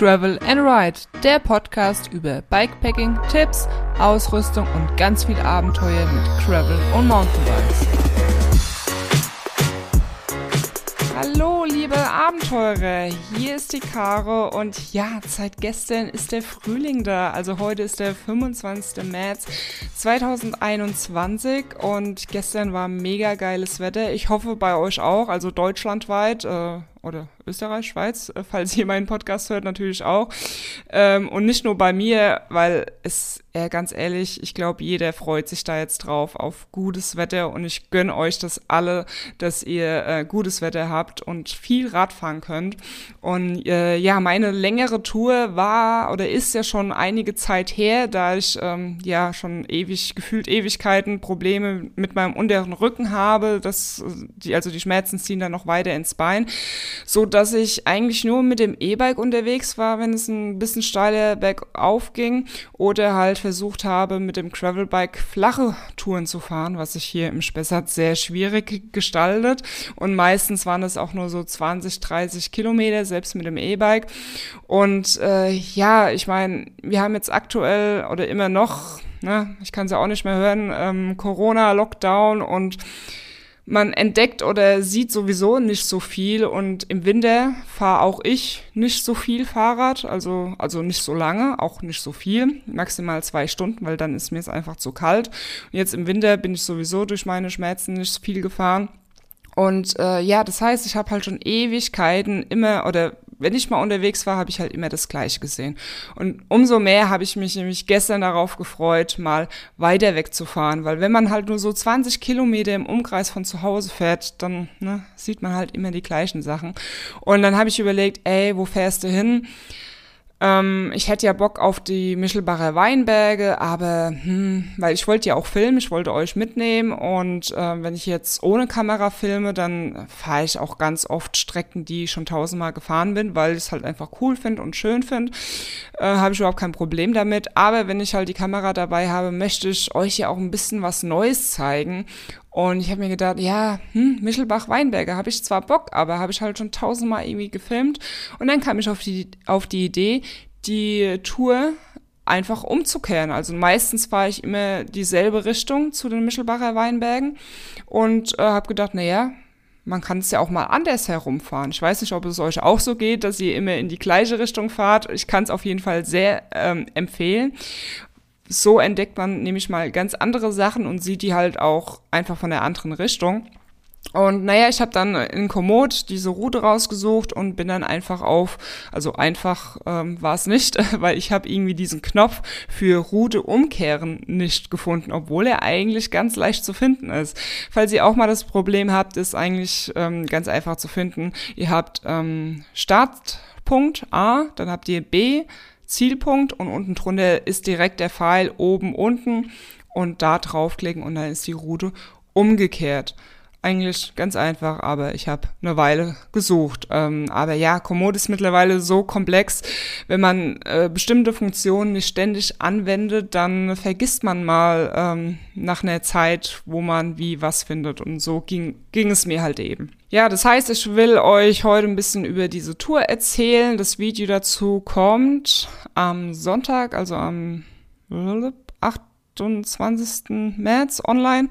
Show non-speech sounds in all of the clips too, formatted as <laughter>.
Travel and Ride, der Podcast über Bikepacking, Tipps, Ausrüstung und ganz viel Abenteuer mit Travel und Mountainbikes. Hallo, liebe Abenteurer, hier ist die Caro und ja, seit gestern ist der Frühling da. Also heute ist der 25. März 2021 und gestern war mega geiles Wetter. Ich hoffe bei euch auch, also deutschlandweit. Äh, oder Österreich, Schweiz, äh, falls ihr meinen Podcast hört, natürlich auch. Ähm, und nicht nur bei mir, weil es, äh, ganz ehrlich, ich glaube, jeder freut sich da jetzt drauf auf gutes Wetter und ich gönne euch das alle, dass ihr äh, gutes Wetter habt und viel Rad fahren könnt. Und äh, ja, meine längere Tour war oder ist ja schon einige Zeit her, da ich ähm, ja schon ewig, gefühlt Ewigkeiten Probleme mit meinem unteren Rücken habe, das, die, also die Schmerzen ziehen dann noch weiter ins Bein so dass ich eigentlich nur mit dem E-Bike unterwegs war, wenn es ein bisschen steiler bergauf ging oder halt versucht habe, mit dem Gravelbike flache Touren zu fahren, was sich hier im Spessart sehr schwierig gestaltet. Und meistens waren es auch nur so 20, 30 Kilometer, selbst mit dem E-Bike. Und äh, ja, ich meine, wir haben jetzt aktuell oder immer noch, ne, ich kann es ja auch nicht mehr hören, ähm, Corona, Lockdown und man entdeckt oder sieht sowieso nicht so viel und im Winter fahre auch ich nicht so viel Fahrrad, also, also nicht so lange, auch nicht so viel, maximal zwei Stunden, weil dann ist mir es einfach zu kalt. Und jetzt im Winter bin ich sowieso durch meine Schmerzen nicht viel gefahren. Und äh, ja, das heißt, ich habe halt schon Ewigkeiten immer oder wenn ich mal unterwegs war, habe ich halt immer das Gleiche gesehen. Und umso mehr habe ich mich nämlich gestern darauf gefreut, mal weiter wegzufahren, weil wenn man halt nur so 20 Kilometer im Umkreis von zu Hause fährt, dann ne, sieht man halt immer die gleichen Sachen. Und dann habe ich überlegt, ey, wo fährst du hin? Ähm, ich hätte ja Bock auf die Michelbacher Weinberge, aber hm, weil ich wollte ja auch filmen, ich wollte euch mitnehmen und äh, wenn ich jetzt ohne Kamera filme, dann fahre ich auch ganz oft Strecken, die ich schon tausendmal gefahren bin, weil ich es halt einfach cool finde und schön finde. Äh, habe ich überhaupt kein Problem damit. Aber wenn ich halt die Kamera dabei habe, möchte ich euch ja auch ein bisschen was Neues zeigen und ich habe mir gedacht, ja, hm, Michelbach Weinberger, habe ich zwar Bock, aber habe ich halt schon tausendmal irgendwie gefilmt. Und dann kam ich auf die, auf die Idee, die Tour einfach umzukehren. Also meistens fahre ich immer dieselbe Richtung zu den Michelbacher Weinbergen und äh, habe gedacht, na ja, man kann es ja auch mal anders herumfahren. Ich weiß nicht, ob es euch auch so geht, dass ihr immer in die gleiche Richtung fahrt. Ich kann es auf jeden Fall sehr ähm, empfehlen so entdeckt man nämlich mal ganz andere Sachen und sieht die halt auch einfach von der anderen Richtung. Und naja, ich habe dann in Komoot diese Route rausgesucht und bin dann einfach auf, also einfach ähm, war es nicht, <laughs> weil ich habe irgendwie diesen Knopf für Route umkehren nicht gefunden, obwohl er eigentlich ganz leicht zu finden ist. Falls ihr auch mal das Problem habt, ist eigentlich ähm, ganz einfach zu finden. Ihr habt ähm, Startpunkt A, dann habt ihr B, Zielpunkt und unten drunter ist direkt der Pfeil oben, unten und da draufklicken und dann ist die Route umgekehrt. Eigentlich ganz einfach, aber ich habe eine Weile gesucht. Ähm, aber ja, Komoot ist mittlerweile so komplex. Wenn man äh, bestimmte Funktionen nicht ständig anwendet, dann vergisst man mal ähm, nach einer Zeit, wo man wie was findet. Und so ging, ging es mir halt eben. Ja, das heißt, ich will euch heute ein bisschen über diese Tour erzählen. Das Video dazu kommt am Sonntag, also am 28. März online.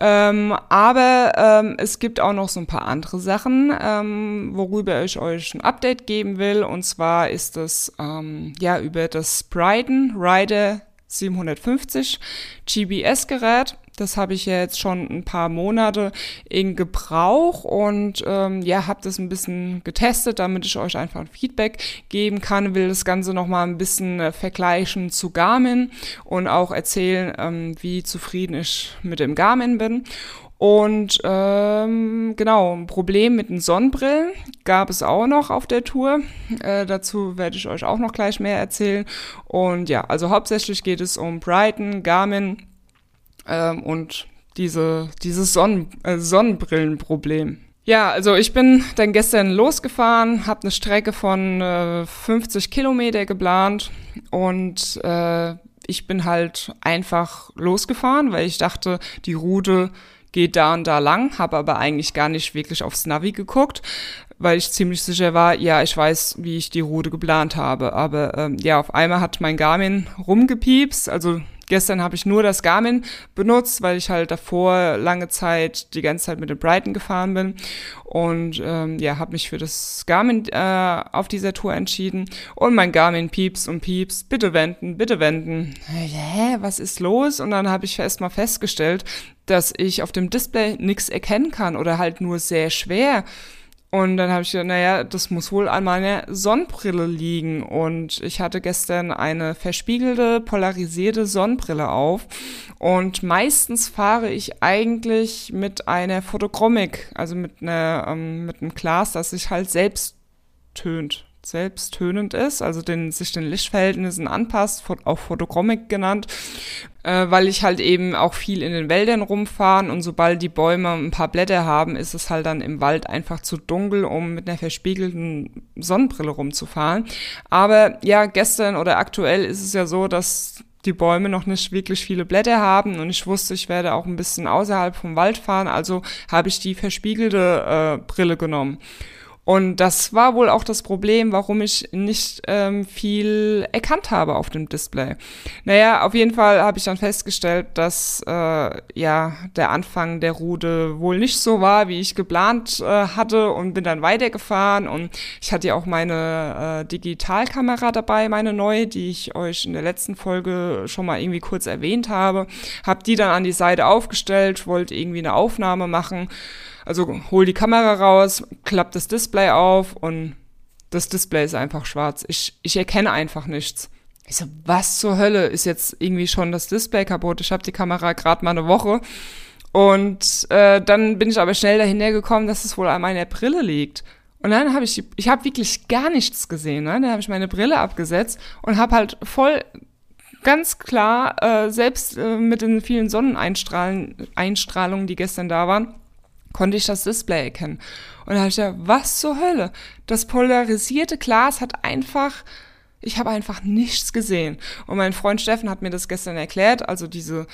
Ähm, aber ähm, es gibt auch noch so ein paar andere Sachen, ähm, worüber ich euch ein Update geben will. Und zwar ist das ähm, ja über das Brighton Rider 750 GBS-Gerät. Das habe ich ja jetzt schon ein paar Monate in Gebrauch und ähm, ja, habe das ein bisschen getestet, damit ich euch einfach ein Feedback geben kann. Will das Ganze nochmal ein bisschen äh, vergleichen zu Garmin und auch erzählen, ähm, wie zufrieden ich mit dem Garmin bin. Und ähm, genau, ein Problem mit den Sonnenbrillen gab es auch noch auf der Tour. Äh, dazu werde ich euch auch noch gleich mehr erzählen. Und ja, also hauptsächlich geht es um Brighton, Garmin ähm, und diese, dieses Sonnen, äh, Sonnenbrillenproblem. Ja, also ich bin dann gestern losgefahren, habe eine Strecke von äh, 50 Kilometer geplant und äh, ich bin halt einfach losgefahren, weil ich dachte, die Route, geht da und da lang, habe aber eigentlich gar nicht wirklich aufs Navi geguckt, weil ich ziemlich sicher war, ja, ich weiß, wie ich die Route geplant habe. Aber ähm, ja, auf einmal hat mein Garmin rumgepiepst, also Gestern habe ich nur das Garmin benutzt, weil ich halt davor lange Zeit die ganze Zeit mit dem Brighton gefahren bin und ähm, ja, habe mich für das Garmin äh, auf dieser Tour entschieden und mein Garmin pieps und pieps, bitte wenden, bitte wenden. Hä, was ist los? Und dann habe ich erst mal festgestellt, dass ich auf dem Display nichts erkennen kann oder halt nur sehr schwer. Und dann habe ich gedacht, naja, das muss wohl an meiner Sonnenbrille liegen. Und ich hatte gestern eine verspiegelte, polarisierte Sonnenbrille auf. Und meistens fahre ich eigentlich mit einer Photochromic, also mit, einer, ähm, mit einem Glas, das sich halt selbst tönt selbsttönend ist, also den, sich den Lichtverhältnissen anpasst, auch Photochromic genannt, äh, weil ich halt eben auch viel in den Wäldern rumfahren und sobald die Bäume ein paar Blätter haben, ist es halt dann im Wald einfach zu dunkel, um mit einer verspiegelten Sonnenbrille rumzufahren. Aber ja, gestern oder aktuell ist es ja so, dass die Bäume noch nicht wirklich viele Blätter haben und ich wusste, ich werde auch ein bisschen außerhalb vom Wald fahren, also habe ich die verspiegelte äh, Brille genommen. Und das war wohl auch das Problem, warum ich nicht ähm, viel erkannt habe auf dem Display. Naja, auf jeden Fall habe ich dann festgestellt, dass äh, ja der Anfang der Route wohl nicht so war, wie ich geplant äh, hatte und bin dann weitergefahren. Und ich hatte ja auch meine äh, Digitalkamera dabei, meine neue, die ich euch in der letzten Folge schon mal irgendwie kurz erwähnt habe. Hab die dann an die Seite aufgestellt, wollte irgendwie eine Aufnahme machen also hol die Kamera raus, klapp das Display auf und das Display ist einfach schwarz. Ich, ich erkenne einfach nichts. Ich so, was zur Hölle ist jetzt irgendwie schon das Display kaputt? Ich habe die Kamera gerade mal eine Woche. Und äh, dann bin ich aber schnell dahinter gekommen, dass es wohl an meiner Brille liegt. Und dann habe ich, ich habe wirklich gar nichts gesehen. Ne? Dann habe ich meine Brille abgesetzt und habe halt voll ganz klar, äh, selbst äh, mit den vielen Sonneneinstrahlungen, die gestern da waren, konnte ich das Display erkennen. Und da habe ich gedacht, was zur Hölle? Das polarisierte Glas hat einfach, ich habe einfach nichts gesehen. Und mein Freund Steffen hat mir das gestern erklärt, also diese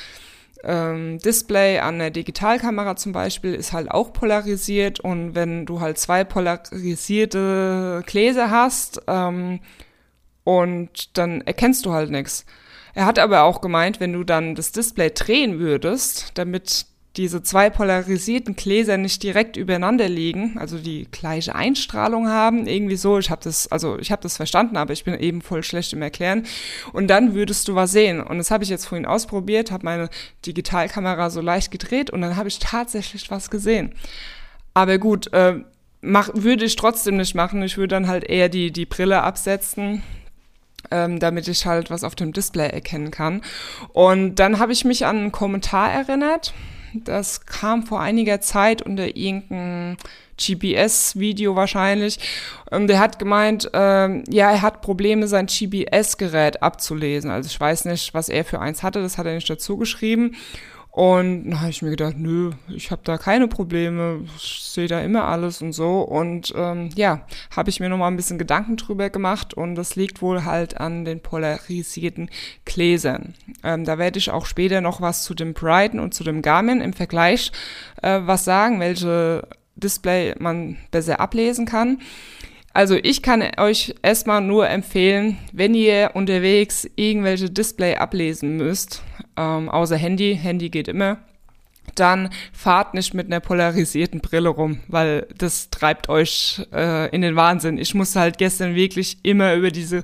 ähm, Display an der Digitalkamera zum Beispiel ist halt auch polarisiert und wenn du halt zwei polarisierte Gläser hast ähm, und dann erkennst du halt nichts. Er hat aber auch gemeint, wenn du dann das Display drehen würdest, damit diese zwei polarisierten Gläser nicht direkt übereinander liegen, also die gleiche Einstrahlung haben, irgendwie so. Ich habe das, also ich habe das verstanden, aber ich bin eben voll schlecht im Erklären. Und dann würdest du was sehen. Und das habe ich jetzt vorhin ausprobiert, habe meine Digitalkamera so leicht gedreht und dann habe ich tatsächlich was gesehen. Aber gut, äh, mach, würde ich trotzdem nicht machen. Ich würde dann halt eher die die Brille absetzen ähm, damit ich halt was auf dem Display erkennen kann. Und dann habe ich mich an einen Kommentar erinnert das kam vor einiger Zeit unter irgendeinem GPS-Video wahrscheinlich. Und der hat gemeint, ähm, ja, er hat Probleme, sein GPS-Gerät abzulesen. Also ich weiß nicht, was er für eins hatte, das hat er nicht dazu geschrieben. Und dann habe ich mir gedacht, nö, ich habe da keine Probleme, ich sehe da immer alles und so. Und ähm, ja, habe ich mir nochmal ein bisschen Gedanken drüber gemacht und das liegt wohl halt an den polarisierten Gläsern. Ähm, da werde ich auch später noch was zu dem Brighton und zu dem Garmin im Vergleich äh, was sagen, welche Display man besser ablesen kann. Also ich kann euch erstmal nur empfehlen, wenn ihr unterwegs irgendwelche Display ablesen müsst, ähm, außer Handy, Handy geht immer, dann fahrt nicht mit einer polarisierten Brille rum, weil das treibt euch äh, in den Wahnsinn. Ich musste halt gestern wirklich immer über diese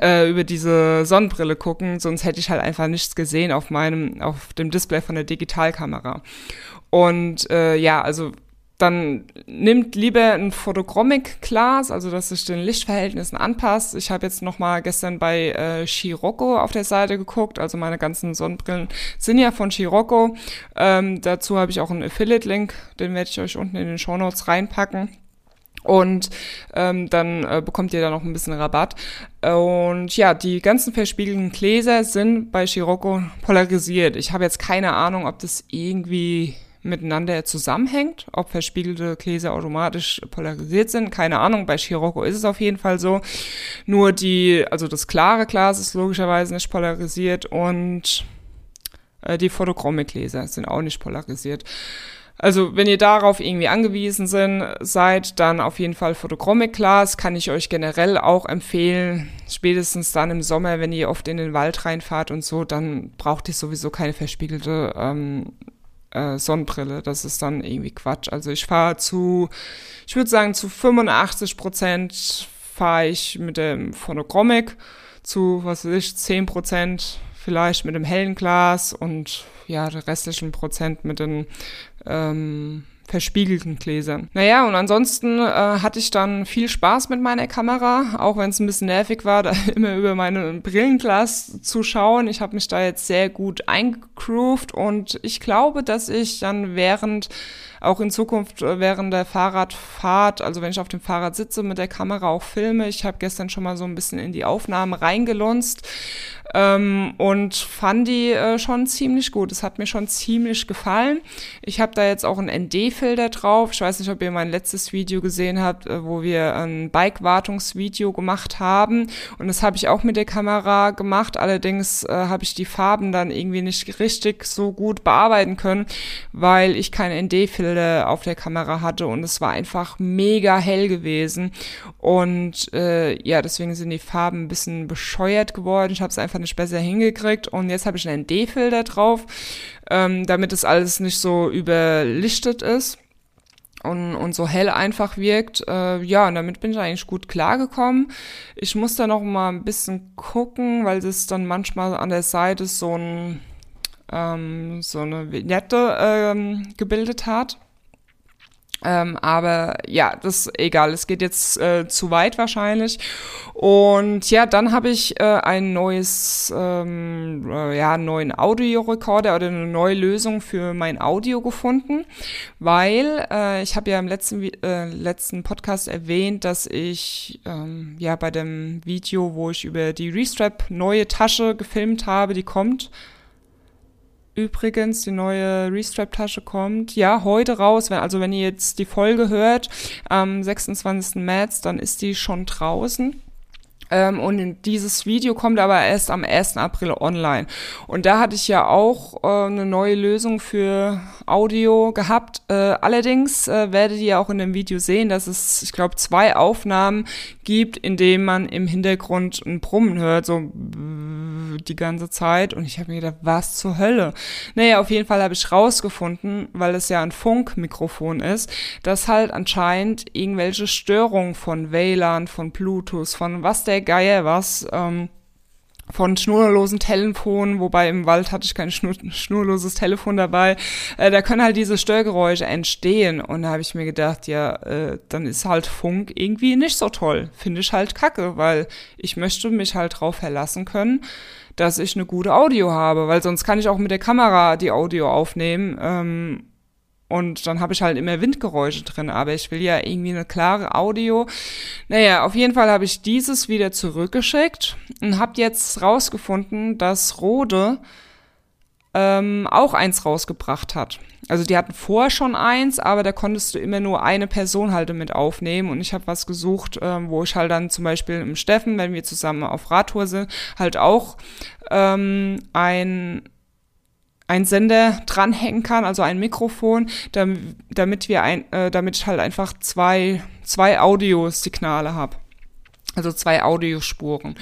äh, über diese Sonnenbrille gucken, sonst hätte ich halt einfach nichts gesehen auf meinem auf dem Display von der Digitalkamera. Und äh, ja, also dann nimmt lieber ein Photochromic-Glas, also dass sich den Lichtverhältnissen anpasst. Ich habe jetzt noch mal gestern bei äh, Scirocco auf der Seite geguckt, also meine ganzen Sonnenbrillen sind ja von Scirocco. Ähm, dazu habe ich auch einen Affiliate-Link, den werde ich euch unten in den Show Notes reinpacken. Und ähm, dann äh, bekommt ihr da noch ein bisschen Rabatt. Und ja, die ganzen verspiegelten Gläser sind bei Scirocco polarisiert. Ich habe jetzt keine Ahnung, ob das irgendwie miteinander zusammenhängt, ob verspiegelte Gläser automatisch polarisiert sind, keine Ahnung, bei Scirocco ist es auf jeden Fall so. Nur die, also das klare Glas ist logischerweise nicht polarisiert und Äh, die Photochromic-Gläser sind auch nicht polarisiert. Also wenn ihr darauf irgendwie angewiesen sind, seid, dann auf jeden Fall Photochromic Glas kann ich euch generell auch empfehlen. Spätestens dann im Sommer, wenn ihr oft in den Wald reinfahrt und so, dann braucht ihr sowieso keine verspiegelte ähm, äh, Sonnenbrille. Das ist dann irgendwie Quatsch. Also ich fahre zu, ich würde sagen, zu 85 Prozent fahre ich mit dem Phonochromic, zu, was weiß ich, 10 Prozent vielleicht mit dem hellen Glas und ja, der restlichen Prozent mit den ähm, verspiegelten Gläsern. Naja, und ansonsten äh, hatte ich dann viel Spaß mit meiner Kamera, auch wenn es ein bisschen nervig war, <laughs> da immer über meine Brillenglas zu schauen. Ich habe mich da jetzt sehr gut eingegroovt und ich glaube, dass ich dann während auch in Zukunft äh, während der Fahrradfahrt, also wenn ich auf dem Fahrrad sitze, mit der Kamera auch filme. Ich habe gestern schon mal so ein bisschen in die Aufnahmen reingelunzt ähm, und fand die äh, schon ziemlich gut. Es hat mir schon ziemlich gefallen. Ich habe da jetzt auch ein ND-Filter drauf. Ich weiß nicht, ob ihr mein letztes Video gesehen habt, äh, wo wir ein Bike-Wartungsvideo gemacht haben. Und das habe ich auch mit der Kamera gemacht. Allerdings äh, habe ich die Farben dann irgendwie nicht richtig so gut bearbeiten können, weil ich keinen ND-Filter auf der Kamera hatte und es war einfach mega hell gewesen. Und äh, ja, deswegen sind die Farben ein bisschen bescheuert geworden. Ich habe es einfach einfach nicht besser hingekriegt und jetzt habe ich einen D-Filter drauf, ähm, damit es alles nicht so überlichtet ist und, und so hell einfach wirkt. Äh, ja, und damit bin ich eigentlich gut klargekommen. Ich muss da noch mal ein bisschen gucken, weil es dann manchmal an der Seite so ein ähm, so eine Vignette ähm, gebildet hat. Ähm, aber ja, das ist egal. Es geht jetzt äh, zu weit wahrscheinlich. Und ja, dann habe ich äh, ein neues, ähm, äh, ja, einen neuen Audiorekorder oder eine neue Lösung für mein Audio gefunden, weil äh, ich habe ja im letzten äh, letzten Podcast erwähnt, dass ich ähm, ja bei dem Video, wo ich über die Restrap neue Tasche gefilmt habe, die kommt übrigens die neue Restrap-Tasche kommt. Ja, heute raus. Also wenn ihr jetzt die Folge hört, am 26. März, dann ist die schon draußen. Ähm, und dieses Video kommt aber erst am 1. April online. Und da hatte ich ja auch äh, eine neue Lösung für Audio gehabt. Äh, allerdings äh, werdet ihr auch in dem Video sehen, dass es, ich glaube, zwei Aufnahmen gibt, in denen man im Hintergrund ein Brummen hört, so die ganze Zeit. Und ich habe mir gedacht, was zur Hölle? Naja, auf jeden Fall habe ich rausgefunden, weil es ja ein Funkmikrofon ist, dass halt anscheinend irgendwelche Störungen von WLAN, von Bluetooth, von was der Geier was, ähm, von schnurlosen Telefonen, wobei im Wald hatte ich kein schnur schnurloses Telefon dabei, äh, da können halt diese Störgeräusche entstehen. Und da habe ich mir gedacht, ja, äh, dann ist halt Funk irgendwie nicht so toll. Finde ich halt kacke, weil ich möchte mich halt drauf verlassen können, dass ich eine gute Audio habe, weil sonst kann ich auch mit der Kamera die Audio aufnehmen. Ähm, und dann habe ich halt immer Windgeräusche drin, aber ich will ja irgendwie eine klare Audio. Naja, auf jeden Fall habe ich dieses wieder zurückgeschickt und habe jetzt rausgefunden, dass Rode ähm, auch eins rausgebracht hat. Also die hatten vorher schon eins, aber da konntest du immer nur eine Person halt mit aufnehmen. Und ich habe was gesucht, ähm, wo ich halt dann zum Beispiel im Steffen, wenn wir zusammen auf Radtour sind, halt auch ähm, ein ein Sender dranhängen kann, also ein Mikrofon, damit wir ein, äh, damit ich halt einfach zwei, zwei Audiosignale habe. Also zwei Audiospuren.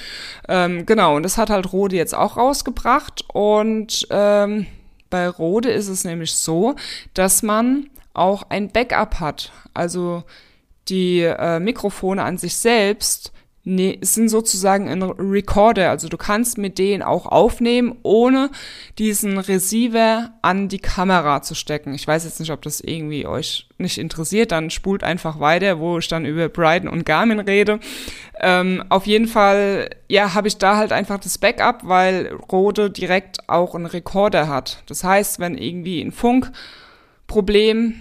Ähm, genau, und das hat halt Rode jetzt auch rausgebracht. Und ähm, bei Rode ist es nämlich so, dass man auch ein Backup hat. Also die äh, Mikrofone an sich selbst nee, sind sozusagen ein Recorder. Also du kannst mit denen auch aufnehmen, ohne diesen Receiver an die Kamera zu stecken. Ich weiß jetzt nicht, ob das irgendwie euch nicht interessiert. Dann spult einfach weiter, wo ich dann über Brighton und Garmin rede. Ähm, auf jeden Fall, ja, habe ich da halt einfach das Backup, weil Rode direkt auch einen Recorder hat. Das heißt, wenn irgendwie ein Funkproblem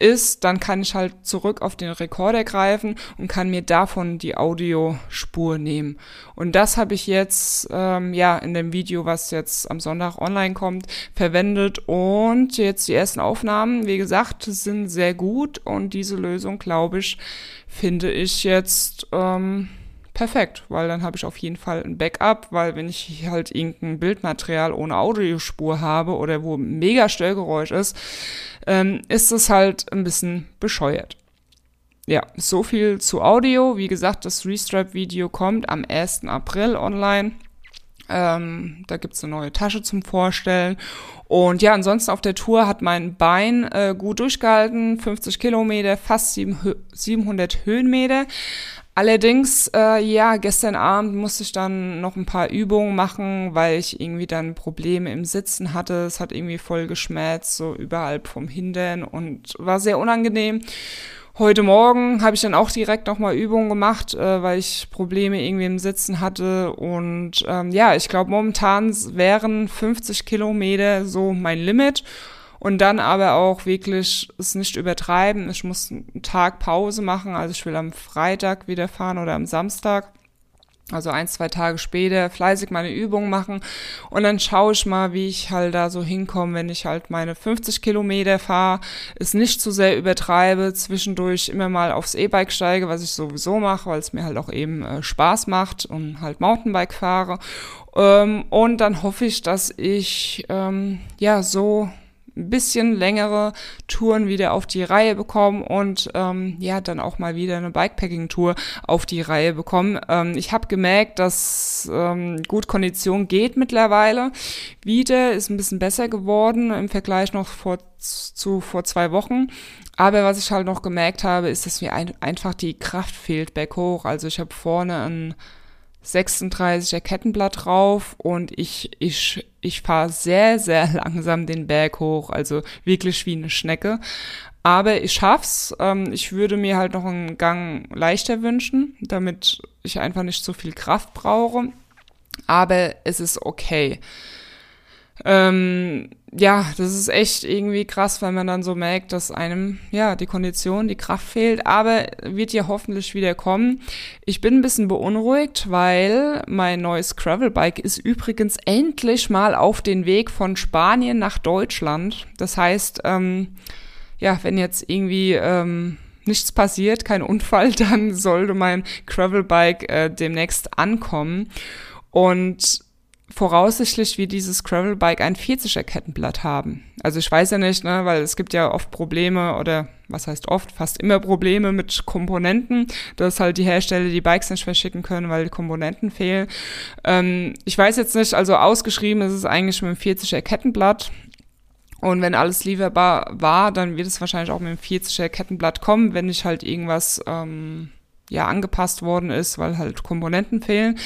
ist, dann kann ich halt zurück auf den Rekorder greifen und kann mir davon die Audiospur nehmen. Und das habe ich jetzt ähm, ja in dem Video, was jetzt am Sonntag online kommt, verwendet. Und jetzt die ersten Aufnahmen, wie gesagt, sind sehr gut. Und diese Lösung, glaube ich, finde ich jetzt ähm, perfekt, weil dann habe ich auf jeden Fall ein Backup, weil wenn ich halt irgendein Bildmaterial ohne Audiospur habe oder wo mega Störgeräusch ist, ähm, ist es halt ein bisschen bescheuert. Ja, so viel zu Audio. Wie gesagt, das Restripe-Video kommt am 1. April online. Ähm, da gibt's eine neue Tasche zum Vorstellen. Und ja, ansonsten auf der Tour hat mein Bein äh, gut durchgehalten. 50 Kilometer, fast 700 Höhenmeter. Allerdings, äh, ja, gestern Abend musste ich dann noch ein paar Übungen machen, weil ich irgendwie dann Probleme im Sitzen hatte. Es hat irgendwie voll geschmerzt, so überall vom Hintern und war sehr unangenehm. Heute Morgen habe ich dann auch direkt nochmal Übungen gemacht, äh, weil ich Probleme irgendwie im Sitzen hatte. Und ähm, ja, ich glaube, momentan wären 50 Kilometer so mein Limit. Und dann aber auch wirklich es nicht übertreiben. Ich muss einen Tag Pause machen. Also ich will am Freitag wieder fahren oder am Samstag also ein, zwei Tage später fleißig meine Übungen machen und dann schaue ich mal, wie ich halt da so hinkomme, wenn ich halt meine 50 Kilometer fahre, es nicht zu sehr übertreibe, zwischendurch immer mal aufs E-Bike steige, was ich sowieso mache, weil es mir halt auch eben äh, Spaß macht und halt Mountainbike fahre. Ähm, und dann hoffe ich, dass ich ähm, ja so ein bisschen längere Touren wieder auf die Reihe bekommen und ähm, ja, dann auch mal wieder eine Bikepacking-Tour auf die Reihe bekommen. Ähm, ich habe gemerkt, dass ähm, gut Kondition geht mittlerweile wieder, ist ein bisschen besser geworden im Vergleich noch vor, zu vor zwei Wochen. Aber was ich halt noch gemerkt habe, ist, dass mir ein, einfach die Kraft fehlt berghoch. Also ich habe vorne ein 36er Kettenblatt drauf und ich, ich, ich fahre sehr, sehr <laughs> langsam den Berg hoch, also wirklich wie eine Schnecke. Aber ich schaff's. Ähm, ich würde mir halt noch einen Gang leichter wünschen, damit ich einfach nicht so viel Kraft brauche. Aber es ist okay. Ähm, ja, das ist echt irgendwie krass, weil man dann so merkt, dass einem, ja, die Kondition, die Kraft fehlt, aber wird ja hoffentlich wieder kommen. Ich bin ein bisschen beunruhigt, weil mein neues Gravelbike ist übrigens endlich mal auf den Weg von Spanien nach Deutschland. Das heißt, ähm, ja, wenn jetzt irgendwie, ähm, nichts passiert, kein Unfall, <laughs> dann sollte mein Gravelbike äh, demnächst ankommen. Und voraussichtlich wie dieses Gravelbike ein 40er Kettenblatt haben. Also ich weiß ja nicht, ne, weil es gibt ja oft Probleme oder was heißt oft, fast immer Probleme mit Komponenten, dass halt die Hersteller die Bikes nicht verschicken können, weil die Komponenten fehlen. Ähm, ich weiß jetzt nicht, also ausgeschrieben ist es eigentlich mit einem 40er Kettenblatt. Und wenn alles lieferbar war, dann wird es wahrscheinlich auch mit einem 40er Kettenblatt kommen, wenn nicht halt irgendwas ähm, ja angepasst worden ist, weil halt Komponenten fehlen.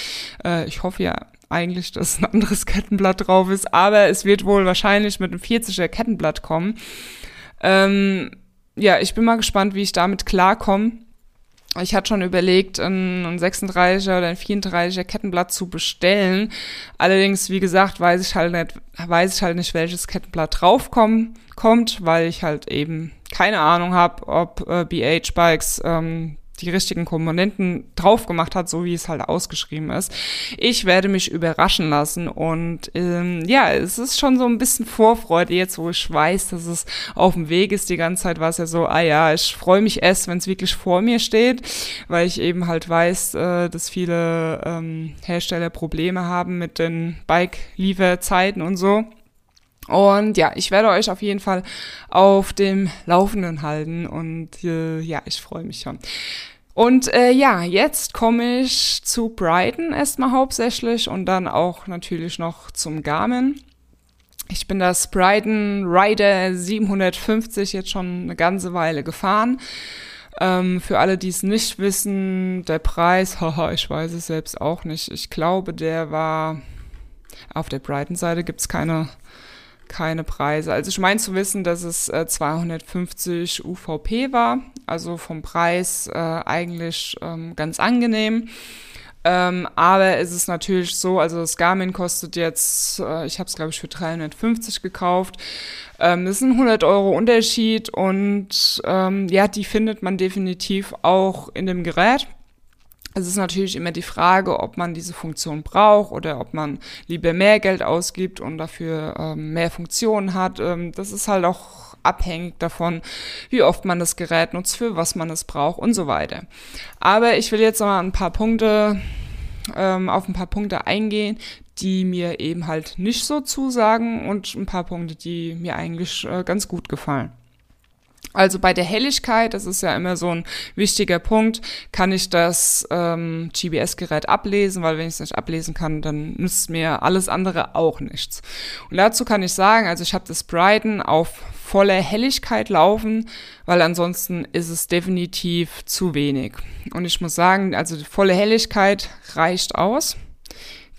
Äh, ich hoffe ja eigentlich, dass ein anderes Kettenblatt drauf ist, aber es wird wohl wahrscheinlich mit einem 40er Kettenblatt kommen. Ähm, ja, ich bin mal gespannt, wie ich damit klarkomme. Ich hatte schon überlegt, ein, 36er oder ein 34er Kettenblatt zu bestellen. Allerdings, wie gesagt, weiß ich halt nicht, weiß ich halt nicht, welches Kettenblatt draufkommt, kommt, weil ich halt eben keine Ahnung habe, ob äh, BH Bikes ähm, die richtigen Komponenten drauf gemacht hat, so wie es halt ausgeschrieben ist. Ich werde mich überraschen lassen und ähm, ja, es ist schon so ein bisschen Vorfreude jetzt, wo ich weiß, dass es auf dem Weg ist. Die ganze Zeit war es ja so, ah ja, ich freue mich erst, wenn es wirklich vor mir steht, weil ich eben halt weiß, äh, dass viele ähm, Hersteller Probleme haben mit den Bike-Lieferzeiten und so. Und ja, ich werde euch auf jeden Fall auf dem Laufenden halten und äh, ja, ich freue mich schon. Und äh, ja, jetzt komme ich zu Brighton erstmal hauptsächlich und dann auch natürlich noch zum Garmin. Ich bin das Brighton Rider 750 jetzt schon eine ganze Weile gefahren. Ähm, für alle, die es nicht wissen, der Preis, <laughs> haha, ich weiß es selbst auch nicht. Ich glaube, der war auf der Brighton-Seite gibt's keine keine Preise. Also ich meine zu wissen, dass es äh, 250 UVP war, also vom Preis äh, eigentlich ähm, ganz angenehm. Ähm, aber es ist natürlich so, also das Garmin kostet jetzt, äh, ich habe es glaube ich für 350 gekauft. Ähm, das ist ein 100 Euro Unterschied und ähm, ja, die findet man definitiv auch in dem Gerät. Es ist natürlich immer die Frage, ob man diese Funktion braucht oder ob man lieber mehr Geld ausgibt und dafür ähm, mehr Funktionen hat. Ähm, das ist halt auch abhängig davon, wie oft man das Gerät nutzt, für was man es braucht und so weiter. Aber ich will jetzt mal ein paar Punkte ähm, auf ein paar Punkte eingehen, die mir eben halt nicht so zusagen und ein paar Punkte, die mir eigentlich äh, ganz gut gefallen. Also bei der Helligkeit, das ist ja immer so ein wichtiger Punkt, kann ich das ähm, GPS-Gerät ablesen, weil wenn ich es nicht ablesen kann, dann nützt mir alles andere auch nichts. Und dazu kann ich sagen, also ich habe das Brighton auf volle Helligkeit laufen, weil ansonsten ist es definitiv zu wenig. Und ich muss sagen, also die volle Helligkeit reicht aus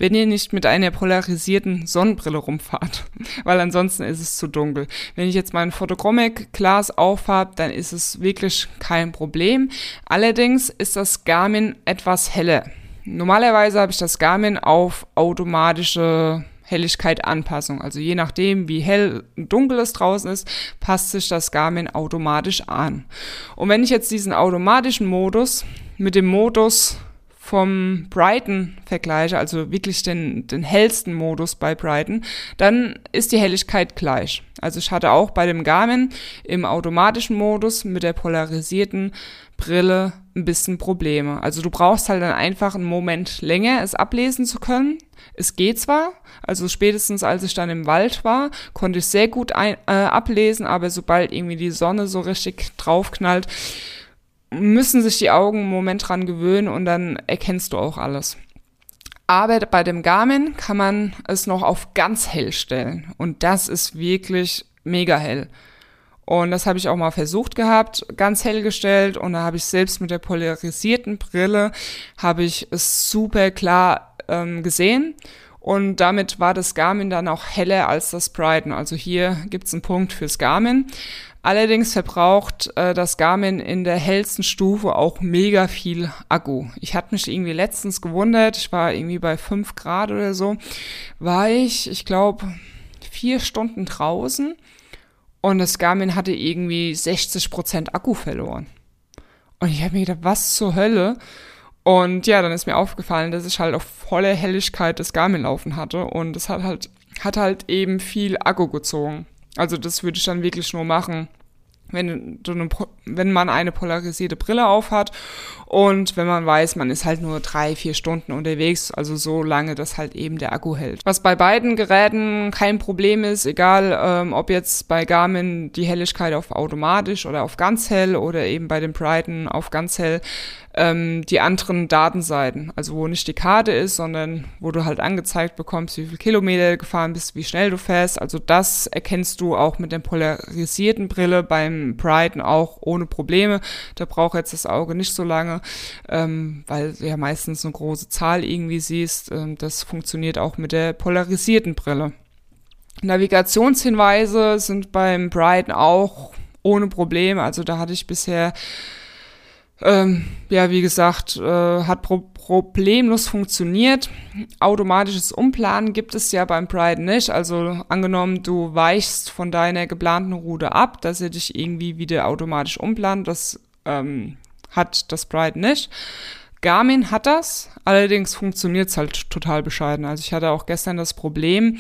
wenn ihr nicht mit einer polarisierten Sonnenbrille rumfahrt, <laughs> weil ansonsten ist es zu dunkel. Wenn ich jetzt mein Photochromic Glas aufhab, dann ist es wirklich kein Problem. Allerdings ist das Garmin etwas heller. Normalerweise habe ich das Garmin auf automatische Helligkeit Anpassung. Also je nachdem, wie hell und dunkel es draußen ist, passt sich das Garmin automatisch an. Und wenn ich jetzt diesen automatischen Modus mit dem Modus vom Brighton vergleiche, also wirklich den, den hellsten Modus bei Brighton, dann ist die Helligkeit gleich. Also ich hatte auch bei dem Garmin im automatischen Modus mit der polarisierten Brille ein bisschen Probleme. Also du brauchst halt dann einfach einen Moment länger, es ablesen zu können. Es geht zwar, also spätestens als ich dann im Wald war, konnte ich sehr gut ein, äh, ablesen, aber sobald irgendwie die Sonne so richtig draufknallt, müssen sich die Augen einen Moment dran gewöhnen und dann erkennst du auch alles. Aber bei dem Garmin kann man es noch auf ganz hell stellen. Und das ist wirklich mega hell. Und das habe ich auch mal versucht gehabt, ganz hell gestellt. Und da habe ich selbst mit der polarisierten Brille, habe ich es super klar ähm, gesehen. Und damit war das Garmin dann auch heller als das Brighton. Also hier gibt es einen Punkt fürs Garmin. Allerdings verbraucht äh, das Garmin in der hellsten Stufe auch mega viel Akku. Ich hatte mich irgendwie letztens gewundert, ich war irgendwie bei fünf Grad oder so, war ich, ich glaube, vier Stunden draußen und das Garmin hatte irgendwie 60 Prozent Akku verloren. Und ich habe mir gedacht, was zur Hölle? Und ja, dann ist mir aufgefallen, dass ich halt auf volle Helligkeit das Garmin laufen hatte und es hat halt, hat halt eben viel Akku gezogen. Also das würde ich dann wirklich nur machen, wenn, du eine, wenn man eine polarisierte Brille aufhat und wenn man weiß, man ist halt nur drei, vier Stunden unterwegs, also so lange, dass halt eben der Akku hält. Was bei beiden Geräten kein Problem ist, egal ähm, ob jetzt bei Garmin die Helligkeit auf automatisch oder auf ganz hell oder eben bei den Brighton auf ganz hell, ähm, die anderen Datenseiten, also wo nicht die Karte ist, sondern wo du halt angezeigt bekommst, wie viel Kilometer du gefahren bist, wie schnell du fährst. Also das erkennst du auch mit der polarisierten Brille beim Brighton auch ohne Probleme. Da braucht jetzt das Auge nicht so lange, ähm, weil du ja meistens eine große Zahl irgendwie siehst. Ähm, das funktioniert auch mit der polarisierten Brille. Navigationshinweise sind beim Brighton auch ohne Probleme. Also da hatte ich bisher ähm, ja, wie gesagt, äh, hat pro problemlos funktioniert. Automatisches Umplanen gibt es ja beim Pride nicht. Also angenommen, du weichst von deiner geplanten Route ab, dass er dich irgendwie wieder automatisch umplant. Das ähm, hat das Pride nicht. Garmin hat das, allerdings funktioniert es halt total bescheiden. Also ich hatte auch gestern das Problem,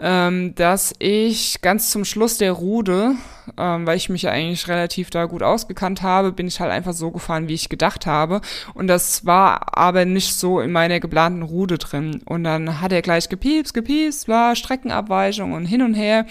ähm, dass ich ganz zum Schluss der Rude, ähm, weil ich mich ja eigentlich relativ da gut ausgekannt habe, bin ich halt einfach so gefahren, wie ich gedacht habe. Und das war aber nicht so in meiner geplanten Rude drin. Und dann hat er gleich gepiepst, gepiepst, war Streckenabweichung und hin und her.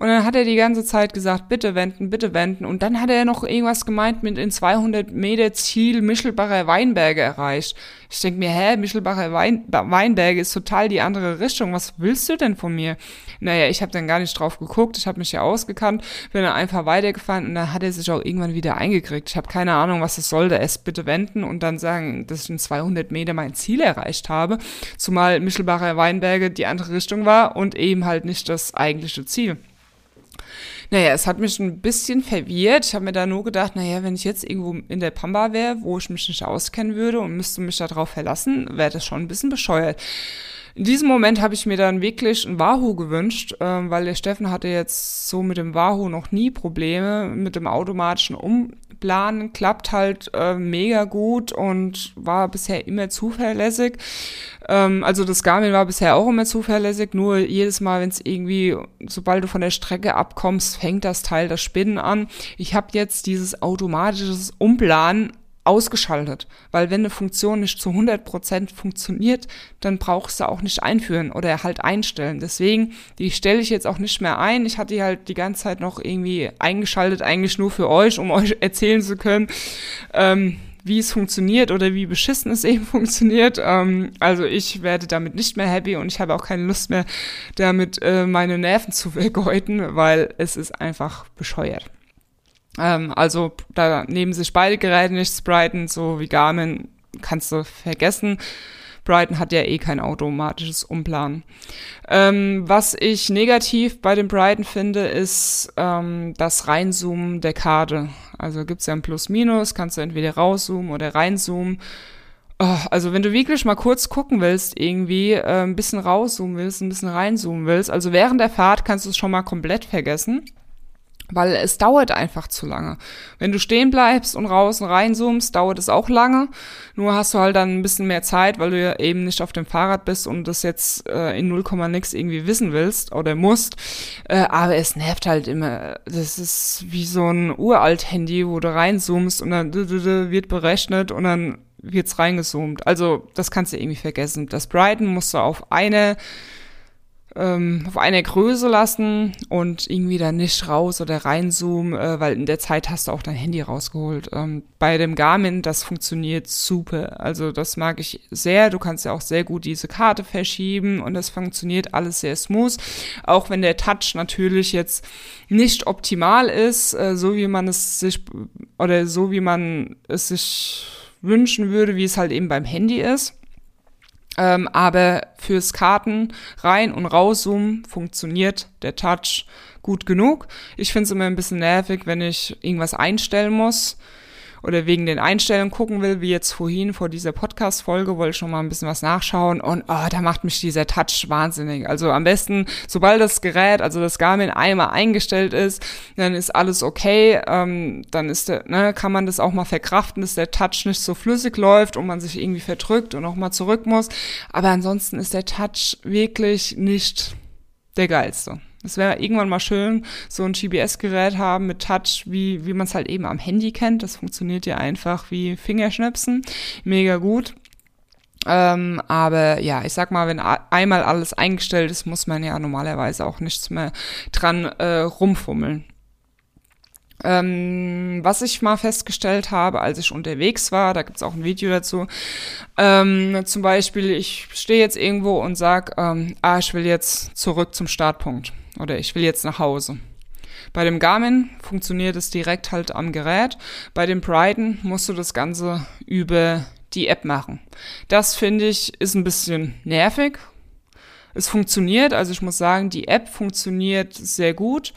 Und dann hat er die ganze Zeit gesagt, bitte wenden, bitte wenden. Und dann hat er noch irgendwas gemeint mit in 200 Meter Ziel Mischelbacher Weinberge erreicht. Ich denke mir, hä, Mischelbacher Wein, Weinberge ist total die andere Richtung. Was willst du denn von mir? Naja, ich habe dann gar nicht drauf geguckt. Ich habe mich ja ausgekannt, bin dann einfach weitergefahren und dann hat er sich auch irgendwann wieder eingekriegt. Ich habe keine Ahnung, was es sollte. Es bitte wenden und dann sagen, dass ich in 200 Meter mein Ziel erreicht habe. Zumal Mischelbacher Weinberge die andere Richtung war und eben halt nicht das eigentliche Ziel. Naja, es hat mich ein bisschen verwirrt. Ich habe mir da nur gedacht, naja, wenn ich jetzt irgendwo in der Pampa wäre, wo ich mich nicht auskennen würde und müsste mich darauf verlassen, wäre das schon ein bisschen bescheuert. In diesem Moment habe ich mir dann wirklich ein Wahoo gewünscht, ähm, weil der Steffen hatte jetzt so mit dem Wahoo noch nie Probleme mit dem automatischen Umplanen. Klappt halt äh, mega gut und war bisher immer zuverlässig. Ähm, also das Garmin war bisher auch immer zuverlässig, nur jedes Mal, wenn es irgendwie, sobald du von der Strecke abkommst, fängt das Teil das Spinnen an. Ich habe jetzt dieses automatisches Umplanen ausgeschaltet, weil wenn eine Funktion nicht zu 100% funktioniert, dann brauchst du auch nicht einführen oder halt einstellen. Deswegen, die stelle ich jetzt auch nicht mehr ein. Ich hatte die halt die ganze Zeit noch irgendwie eingeschaltet, eigentlich nur für euch, um <laughs> euch erzählen zu können, ähm, wie es funktioniert oder wie beschissen es eben <laughs> funktioniert. Ähm, also ich werde damit nicht mehr happy und ich habe auch keine Lust mehr, damit äh, meine Nerven zu vergeuden, weil es ist einfach bescheuert. Ähm, also da nehmen sich beide Geräte nicht. Brighton, so wie Garmin, kannst du vergessen. Brighton hat ja eh kein automatisches Umplanen. Ähm, was ich negativ bei dem Brighton finde, ist ähm, das Reinzoomen der Karte. Also gibt's ja ein Plus-Minus, kannst du entweder rauszoomen oder reinzoomen. Oh, also wenn du wirklich mal kurz gucken willst, irgendwie äh, ein bisschen rauszoomen willst, ein bisschen reinzoomen willst, also während der Fahrt kannst du es schon mal komplett vergessen weil es dauert einfach zu lange. Wenn du stehen bleibst und raus und reinzoomst, dauert es auch lange. Nur hast du halt dann ein bisschen mehr Zeit, weil du ja eben nicht auf dem Fahrrad bist und das jetzt äh, in 0, nix irgendwie wissen willst oder musst. Äh, aber es nervt halt immer. Das ist wie so ein uralt Handy, wo du reinzoomst und dann wird berechnet und dann wird's reingezoomt. Also das kannst du irgendwie vergessen. Das Brighton musst du auf eine ähm, auf einer Größe lassen und irgendwie dann nicht raus oder reinzoomen, äh, weil in der Zeit hast du auch dein Handy rausgeholt. Ähm, bei dem Garmin, das funktioniert super. Also das mag ich sehr. Du kannst ja auch sehr gut diese Karte verschieben und das funktioniert alles sehr smooth. Auch wenn der Touch natürlich jetzt nicht optimal ist, äh, so wie man es sich oder so wie man es sich wünschen würde, wie es halt eben beim Handy ist. Ähm, aber fürs Karten rein und rauszoomen funktioniert der Touch gut genug. Ich finde es immer ein bisschen nervig, wenn ich irgendwas einstellen muss oder wegen den Einstellungen gucken will, wie jetzt vorhin vor dieser Podcast-Folge, wollte ich schon mal ein bisschen was nachschauen und oh, da macht mich dieser Touch wahnsinnig. Also am besten, sobald das Gerät, also das Garmin einmal eingestellt ist, dann ist alles okay, ähm, dann ist der, ne, kann man das auch mal verkraften, dass der Touch nicht so flüssig läuft und man sich irgendwie verdrückt und auch mal zurück muss. Aber ansonsten ist der Touch wirklich nicht der geilste. Es wäre irgendwann mal schön, so ein GPS-Gerät haben mit Touch, wie, wie man es halt eben am Handy kennt. Das funktioniert ja einfach wie Fingerschnipsen. Mega gut. Ähm, aber ja, ich sag mal, wenn einmal alles eingestellt ist, muss man ja normalerweise auch nichts mehr dran äh, rumfummeln. Ähm, was ich mal festgestellt habe, als ich unterwegs war, da gibt's auch ein Video dazu, ähm, zum Beispiel, ich stehe jetzt irgendwo und sag, ähm, ah, ich will jetzt zurück zum Startpunkt oder ich will jetzt nach Hause. Bei dem Garmin funktioniert es direkt halt am Gerät. Bei dem Brighton musst du das Ganze über die App machen. Das finde ich ist ein bisschen nervig. Es funktioniert, also ich muss sagen, die App funktioniert sehr gut.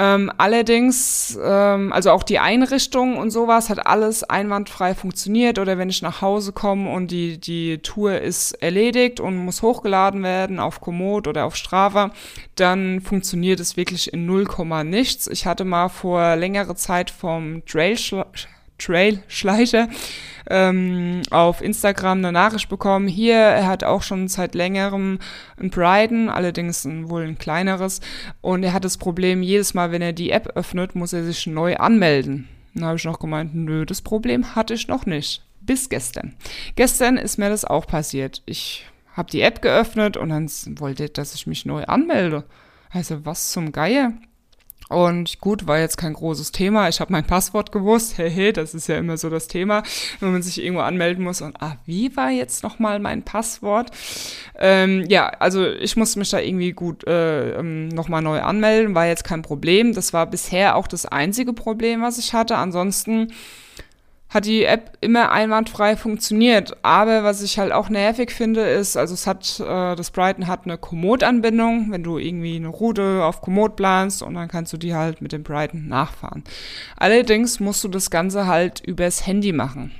Ähm, allerdings, ähm, also auch die Einrichtung und sowas hat alles einwandfrei funktioniert. Oder wenn ich nach Hause komme und die, die Tour ist erledigt und muss hochgeladen werden auf Komoot oder auf Strava, dann funktioniert es wirklich in 0, nichts. Ich hatte mal vor längere Zeit vom Trail Trail Schleicher ähm, auf Instagram eine Nachricht bekommen. Hier, er hat auch schon seit längerem ein Brighton, allerdings ein, wohl ein kleineres. Und er hat das Problem, jedes Mal, wenn er die App öffnet, muss er sich neu anmelden. Dann habe ich noch gemeint, nö, das Problem hatte ich noch nicht. Bis gestern. Gestern ist mir das auch passiert. Ich habe die App geöffnet und dann wollte, dass ich mich neu anmelde. Also was zum Geier? Und gut, war jetzt kein großes Thema. Ich habe mein Passwort gewusst. <laughs> Hey, hey, das ist ja immer so das Thema, wenn man sich irgendwo anmelden muss. Und ah, wie war jetzt nochmal mein Passwort? Ähm, ja, also ich musste mich da irgendwie gut äh, ähm, nochmal neu anmelden. War jetzt kein Problem. Das war bisher auch das einzige Problem, was ich hatte. Ansonsten hat die App immer einwandfrei funktioniert. Aber was ich halt auch nervig finde, ist, also es hat, äh, das Brighton hat eine Komoot-Anbindung, wenn du irgendwie eine Route auf Komoot planst und dann kannst du die halt mit dem Brighton nachfahren. Allerdings musst du das Ganze halt übers Handy machen.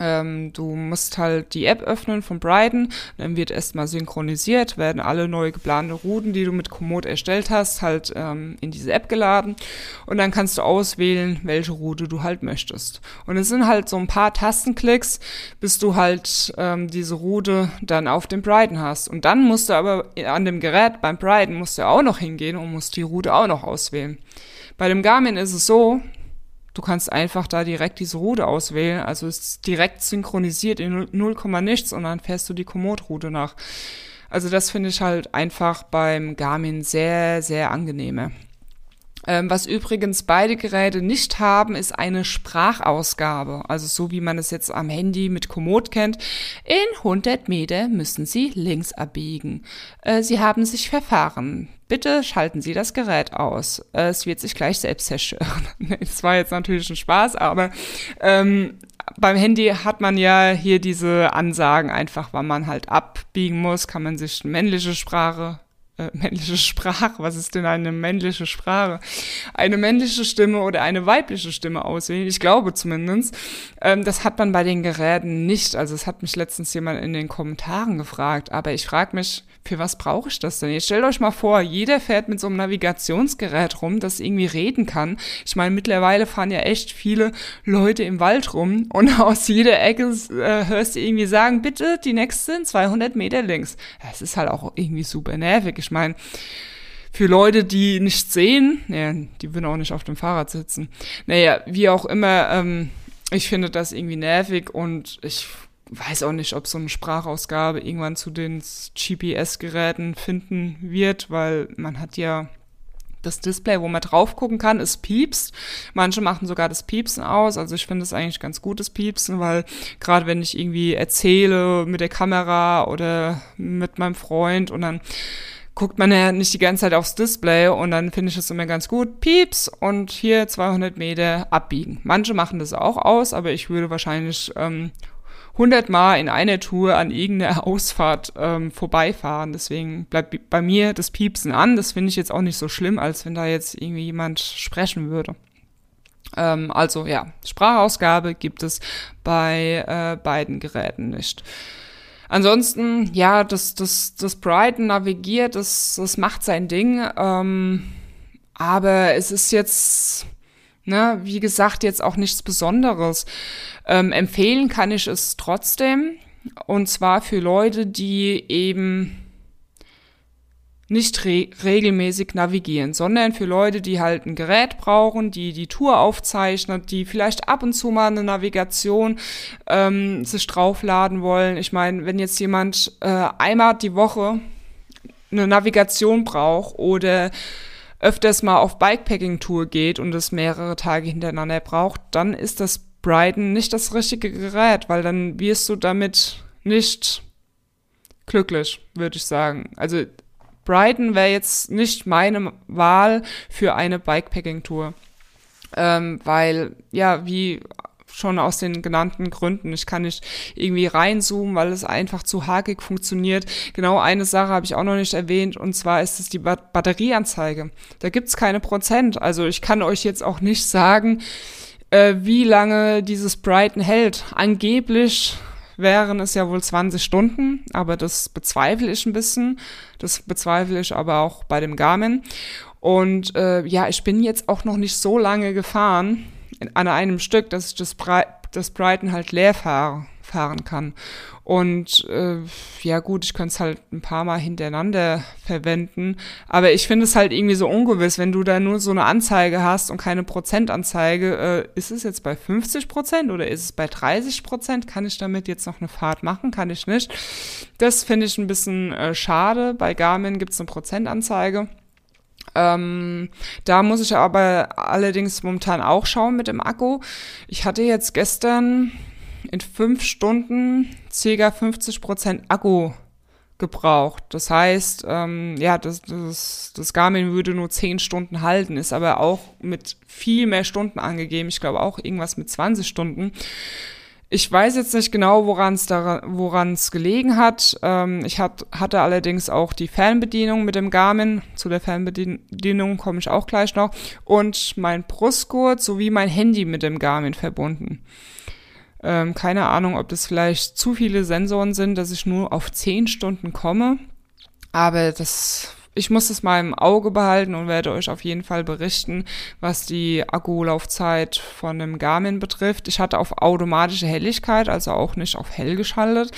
Ähm, du musst halt die App öffnen von Brighton, dann wird erstmal synchronisiert, werden alle neu geplante Routen, die du mit Komoot erstellt hast, halt ähm, in diese App geladen und dann kannst du auswählen, welche Route du halt möchtest. Und es sind halt so ein paar Tastenklicks, bis du halt ähm, diese Route dann auf dem Brighton hast. Und dann musst du aber an dem Gerät beim Brighton musst du auch noch hingehen und musst die Route auch noch auswählen. Bei dem Garmin ist es so, Du kannst einfach da direkt diese Route auswählen. Also es ist direkt synchronisiert in 0, nichts und dann fährst du die Komoot-Route nach. Also das finde ich halt einfach beim Garmin sehr, sehr angenehme. Ähm, was übrigens beide Geräte nicht haben, ist eine Sprachausgabe. Also so wie man es jetzt am Handy mit Komoot kennt. In 100 Meter müssen Sie links abbiegen. Äh, Sie haben sich verfahren. Bitte schalten Sie das Gerät aus. Äh, es wird sich gleich selbst zerstören. <laughs> das war jetzt natürlich ein Spaß, aber ähm, beim Handy hat man ja hier diese Ansagen einfach, wann man halt abbiegen muss, kann man sich männliche Sprache äh, männliche Sprache, was ist denn eine männliche Sprache? Eine männliche Stimme oder eine weibliche Stimme auswählen, ich glaube zumindest. Ähm, das hat man bei den Geräten nicht. Also es hat mich letztens jemand in den Kommentaren gefragt, aber ich frage mich, für was brauche ich das denn? Jetzt stellt euch mal vor, jeder fährt mit so einem Navigationsgerät rum, das irgendwie reden kann. Ich meine, mittlerweile fahren ja echt viele Leute im Wald rum und <laughs> aus jeder Ecke äh, hörst du irgendwie sagen, bitte die nächsten 200 Meter links. Das ist halt auch irgendwie super nervig. Ich meine, für Leute, die nicht sehen, naja, die würden auch nicht auf dem Fahrrad sitzen. Naja, wie auch immer, ähm, ich finde das irgendwie nervig und ich weiß auch nicht, ob so eine Sprachausgabe irgendwann zu den GPS-Geräten finden wird, weil man hat ja das Display, wo man drauf gucken kann, es piepst. Manche machen sogar das Piepsen aus. Also ich finde es eigentlich ganz gutes Piepsen, weil gerade wenn ich irgendwie erzähle mit der Kamera oder mit meinem Freund und dann guckt man ja nicht die ganze Zeit aufs Display und dann finde ich es immer ganz gut. Pieps und hier 200 Meter abbiegen. Manche machen das auch aus, aber ich würde wahrscheinlich ähm, 100 Mal in einer Tour an irgendeiner <laughs> Ausfahrt ähm, vorbeifahren. Deswegen bleibt bei mir das Piepsen an. Das finde ich jetzt auch nicht so schlimm, als wenn da jetzt irgendwie jemand sprechen würde. Ähm, also ja, Sprachausgabe gibt es bei äh, beiden Geräten nicht. Ansonsten, ja, das, das, das Brighton navigiert, das, das macht sein Ding. Ähm, aber es ist jetzt Ne, wie gesagt, jetzt auch nichts Besonderes. Ähm, empfehlen kann ich es trotzdem. Und zwar für Leute, die eben nicht re regelmäßig navigieren, sondern für Leute, die halt ein Gerät brauchen, die die Tour aufzeichnen, die vielleicht ab und zu mal eine Navigation ähm, sich draufladen wollen. Ich meine, wenn jetzt jemand äh, einmal die Woche eine Navigation braucht oder öfters mal auf Bikepacking-Tour geht und es mehrere Tage hintereinander braucht, dann ist das Brighton nicht das richtige Gerät, weil dann wirst du damit nicht glücklich, würde ich sagen. Also Brighton wäre jetzt nicht meine Wahl für eine Bikepacking-Tour. Ähm, weil, ja, wie schon aus den genannten Gründen. Ich kann nicht irgendwie reinzoomen, weil es einfach zu hakig funktioniert. Genau eine Sache habe ich auch noch nicht erwähnt und zwar ist es die Batterieanzeige. Da gibt's keine Prozent. Also ich kann euch jetzt auch nicht sagen, äh, wie lange dieses Brighton hält. Angeblich wären es ja wohl 20 Stunden, aber das bezweifle ich ein bisschen. Das bezweifle ich aber auch bei dem Garmin. Und äh, ja, ich bin jetzt auch noch nicht so lange gefahren an einem Stück, dass ich das, Bre das Brighton halt leer fahr fahren kann. Und äh, ja gut, ich könnte es halt ein paar Mal hintereinander verwenden. Aber ich finde es halt irgendwie so ungewiss, wenn du da nur so eine Anzeige hast und keine Prozentanzeige. Äh, ist es jetzt bei 50 Prozent oder ist es bei 30 Prozent? Kann ich damit jetzt noch eine Fahrt machen? Kann ich nicht. Das finde ich ein bisschen äh, schade. Bei Garmin gibt es eine Prozentanzeige. Ähm, da muss ich aber allerdings momentan auch schauen mit dem Akku. Ich hatte jetzt gestern in fünf Stunden ca. 50 Prozent Akku gebraucht. Das heißt, ähm, ja, das, das, das Garmin würde nur 10 Stunden halten, ist aber auch mit viel mehr Stunden angegeben. Ich glaube auch irgendwas mit 20 Stunden. Ich weiß jetzt nicht genau, woran es woran es gelegen hat. Ähm, ich hat, hatte allerdings auch die Fernbedienung mit dem Garmin. Zu der Fernbedienung komme ich auch gleich noch. Und mein Brustgurt sowie mein Handy mit dem Garmin verbunden. Ähm, keine Ahnung, ob das vielleicht zu viele Sensoren sind, dass ich nur auf 10 Stunden komme. Aber das ich muss es mal im Auge behalten und werde euch auf jeden Fall berichten, was die Akkulaufzeit von dem Garmin betrifft. Ich hatte auf automatische Helligkeit, also auch nicht auf hell geschaltet.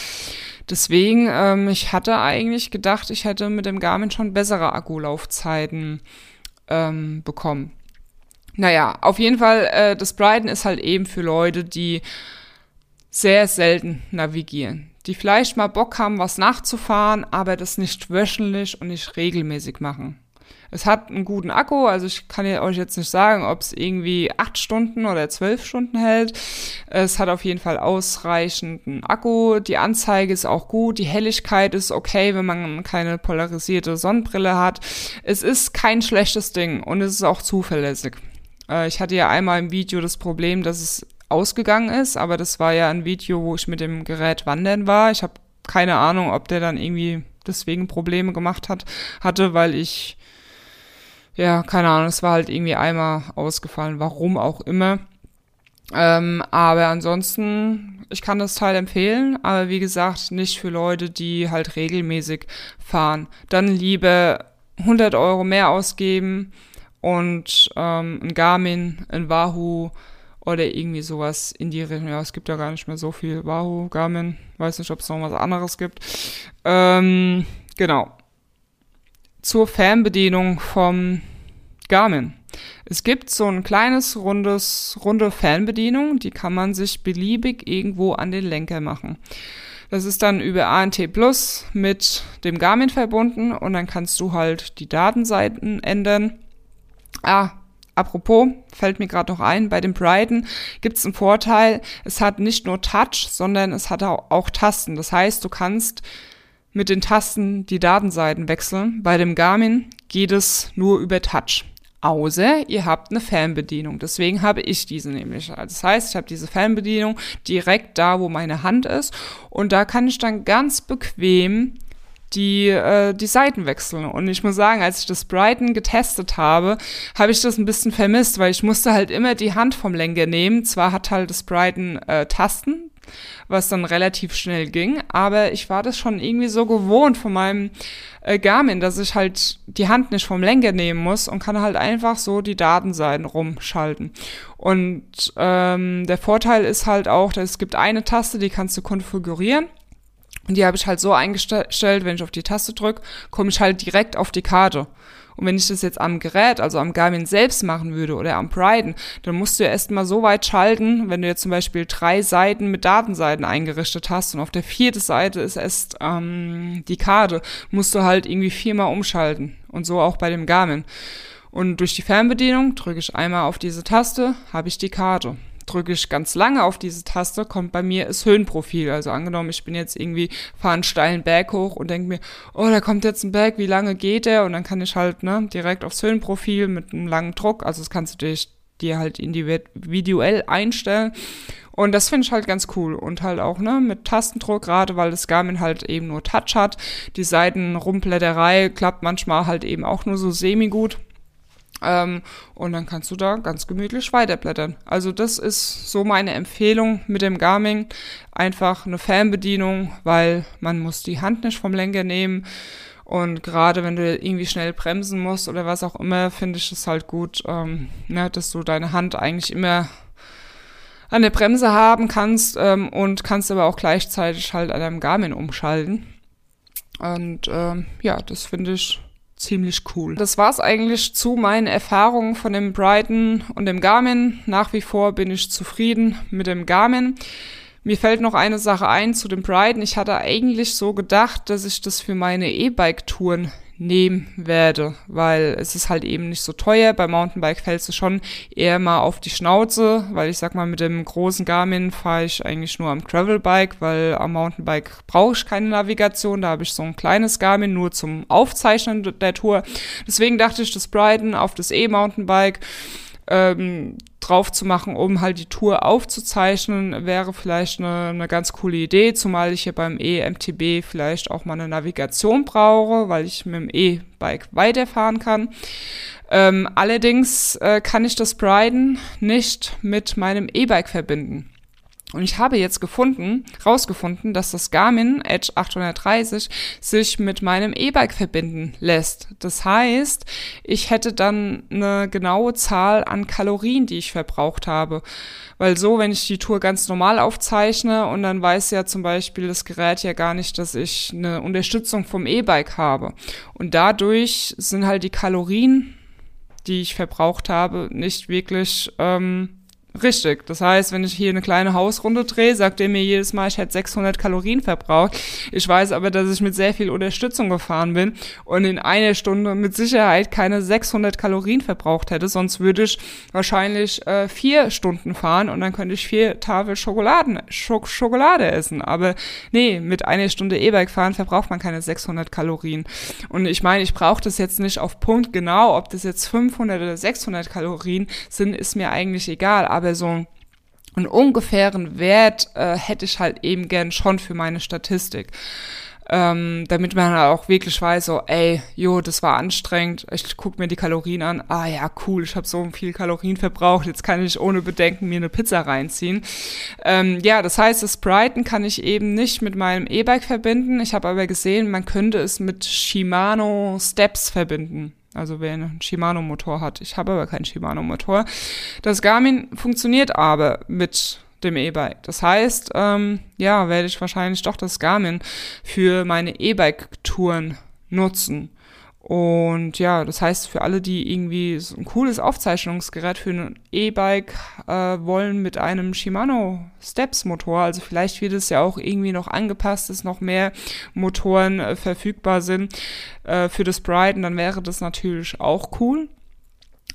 Deswegen, ähm, ich hatte eigentlich gedacht, ich hätte mit dem Garmin schon bessere Akkulaufzeiten ähm, bekommen. Naja, auf jeden Fall, äh, das Brighton ist halt eben für Leute, die sehr selten navigieren die vielleicht mal Bock haben, was nachzufahren, aber das nicht wöchentlich und nicht regelmäßig machen. Es hat einen guten Akku, also ich kann euch jetzt nicht sagen, ob es irgendwie acht Stunden oder zwölf Stunden hält. Es hat auf jeden Fall ausreichenden Akku. Die Anzeige ist auch gut. Die Helligkeit ist okay, wenn man keine polarisierte Sonnenbrille hat. Es ist kein schlechtes Ding und es ist auch zuverlässig. Äh, ich hatte ja einmal im Video das Problem, dass es ausgegangen ist, aber das war ja ein Video, wo ich mit dem Gerät wandern war. Ich habe keine Ahnung, ob der dann irgendwie deswegen Probleme gemacht hat, hatte, weil ich, ja, keine Ahnung, es war halt irgendwie einmal ausgefallen, warum auch immer. Ähm, aber ansonsten, ich kann das Teil empfehlen, aber wie gesagt, nicht für Leute, die halt regelmäßig fahren. Dann lieber 100 Euro mehr ausgeben und ähm, ein Garmin, ein Wahoo, oder irgendwie sowas in die Richtung. Ja, es gibt ja gar nicht mehr so viel. Wahoo, Garmin, weiß nicht, ob es noch was anderes gibt. Ähm, genau. Zur Fernbedienung vom Garmin. Es gibt so ein kleines, rundes, runde Fernbedienung, die kann man sich beliebig irgendwo an den Lenker machen. Das ist dann über ANT Plus mit dem Garmin verbunden und dann kannst du halt die Datenseiten ändern. Ah, Apropos, fällt mir gerade noch ein, bei dem Brighton gibt es einen Vorteil, es hat nicht nur Touch, sondern es hat auch, Tasten. Das heißt, du kannst mit den Tasten die Datenseiten wechseln. Bei dem Garmin geht es nur über Touch. Außer ihr habt eine Fernbedienung. Deswegen habe ich diese nämlich. Das heißt, ich habe diese Fernbedienung direkt da, wo meine Hand ist. Und da kann ich dann ganz bequem die, äh, die Seiten wechseln. Und ich muss sagen, als ich das Brighton getestet habe, habe ich das ein bisschen vermisst, weil ich musste halt immer die Hand vom Lenker nehmen. Zwar hat halt das Brighton äh, Tasten, was dann relativ schnell ging, aber ich war das schon irgendwie so gewohnt von meinem äh, Garmin, dass ich halt die Hand nicht vom Lenker nehmen muss und kann halt einfach so die Datenseiten rumschalten. Und ähm, der Vorteil ist halt auch, dass es gibt eine Taste, die kannst du konfigurieren und die habe ich halt so eingestellt, wenn ich auf die Taste drücke, komme ich halt direkt auf die Karte. Und wenn ich das jetzt am Gerät, also am Garmin selbst machen würde oder am Brighton, dann musst du ja erstmal so weit schalten, wenn du jetzt zum Beispiel drei Seiten mit Datenseiten eingerichtet hast und auf der vierten Seite ist erst ähm, die Karte, musst du halt irgendwie viermal umschalten. Und so auch bei dem Garmin. Und durch die Fernbedienung drücke ich einmal auf diese Taste, habe ich die Karte drücke ich ganz lange auf diese Taste, kommt bei mir das Höhenprofil. Also angenommen, ich bin jetzt irgendwie, fahre einen steilen Berg hoch und denke mir, oh, da kommt jetzt ein Berg, wie lange geht der? Und dann kann ich halt ne, direkt aufs Höhenprofil mit einem langen Druck, also das kannst du dir, dir halt individuell einstellen. Und das finde ich halt ganz cool. Und halt auch, ne, mit Tastendruck, gerade weil das Garmin halt eben nur Touch hat. Die Seitenrumblätterei klappt manchmal halt eben auch nur so semi-gut. Ähm, und dann kannst du da ganz gemütlich weiterblättern. Also das ist so meine Empfehlung mit dem Garmin. Einfach eine Fernbedienung, weil man muss die Hand nicht vom Lenker nehmen. Und gerade wenn du irgendwie schnell bremsen musst oder was auch immer, finde ich es halt gut, ähm, ne, dass du deine Hand eigentlich immer an der Bremse haben kannst ähm, und kannst aber auch gleichzeitig halt an deinem Garmin umschalten. Und ähm, ja, das finde ich ziemlich cool. Das war's eigentlich zu meinen Erfahrungen von dem Brighton und dem Garmin. Nach wie vor bin ich zufrieden mit dem Garmin. Mir fällt noch eine Sache ein zu dem Brighton. Ich hatte eigentlich so gedacht, dass ich das für meine E-Bike-Touren nehmen werde, weil es ist halt eben nicht so teuer. Bei Mountainbike fällst du schon eher mal auf die Schnauze, weil ich sag mal, mit dem großen Garmin fahre ich eigentlich nur am Gravelbike, weil am Mountainbike brauche ich keine Navigation. Da habe ich so ein kleines Garmin nur zum Aufzeichnen der Tour. Deswegen dachte ich, das Brighton auf das E-Mountainbike ähm, drauf zu machen, um halt die Tour aufzuzeichnen, wäre vielleicht eine, eine ganz coole Idee, zumal ich hier beim E-MTB vielleicht auch mal eine Navigation brauche, weil ich mit dem E-Bike weiterfahren kann. Ähm, allerdings äh, kann ich das Briden nicht mit meinem E-Bike verbinden. Und ich habe jetzt gefunden, rausgefunden, dass das Garmin Edge 830 sich mit meinem E-Bike verbinden lässt. Das heißt, ich hätte dann eine genaue Zahl an Kalorien, die ich verbraucht habe. Weil so, wenn ich die Tour ganz normal aufzeichne und dann weiß ja zum Beispiel das Gerät ja gar nicht, dass ich eine Unterstützung vom E-Bike habe. Und dadurch sind halt die Kalorien, die ich verbraucht habe, nicht wirklich ähm, Richtig. Das heißt, wenn ich hier eine kleine Hausrunde drehe, sagt er mir jedes Mal, ich hätte 600 Kalorien verbraucht. Ich weiß aber, dass ich mit sehr viel Unterstützung gefahren bin und in einer Stunde mit Sicherheit keine 600 Kalorien verbraucht hätte. Sonst würde ich wahrscheinlich äh, vier Stunden fahren und dann könnte ich vier Tafel Schokoladen, Schok Schokolade essen. Aber nee, mit einer Stunde E-Bike fahren verbraucht man keine 600 Kalorien. Und ich meine, ich brauche das jetzt nicht auf Punkt genau, ob das jetzt 500 oder 600 Kalorien sind, ist mir eigentlich egal. Aber aber so einen ungefähren Wert äh, hätte ich halt eben gern schon für meine Statistik. Ähm, damit man halt auch wirklich weiß, so, ey, jo, das war anstrengend, ich guck mir die Kalorien an, ah ja, cool, ich habe so viel Kalorien verbraucht, jetzt kann ich ohne Bedenken mir eine Pizza reinziehen. Ähm, ja, das heißt, das Brighton kann ich eben nicht mit meinem E-Bike verbinden, ich habe aber gesehen, man könnte es mit Shimano Steps verbinden. Also wer einen Shimano-Motor hat. Ich habe aber keinen Shimano-Motor. Das Garmin funktioniert aber mit dem E-Bike. Das heißt, ähm, ja, werde ich wahrscheinlich doch das Garmin für meine E-Bike-Touren nutzen. Und ja, das heißt, für alle, die irgendwie so ein cooles Aufzeichnungsgerät für ein E-Bike äh, wollen mit einem Shimano Steps Motor, also vielleicht wird es ja auch irgendwie noch angepasst, dass noch mehr Motoren äh, verfügbar sind äh, für das Brighton, dann wäre das natürlich auch cool.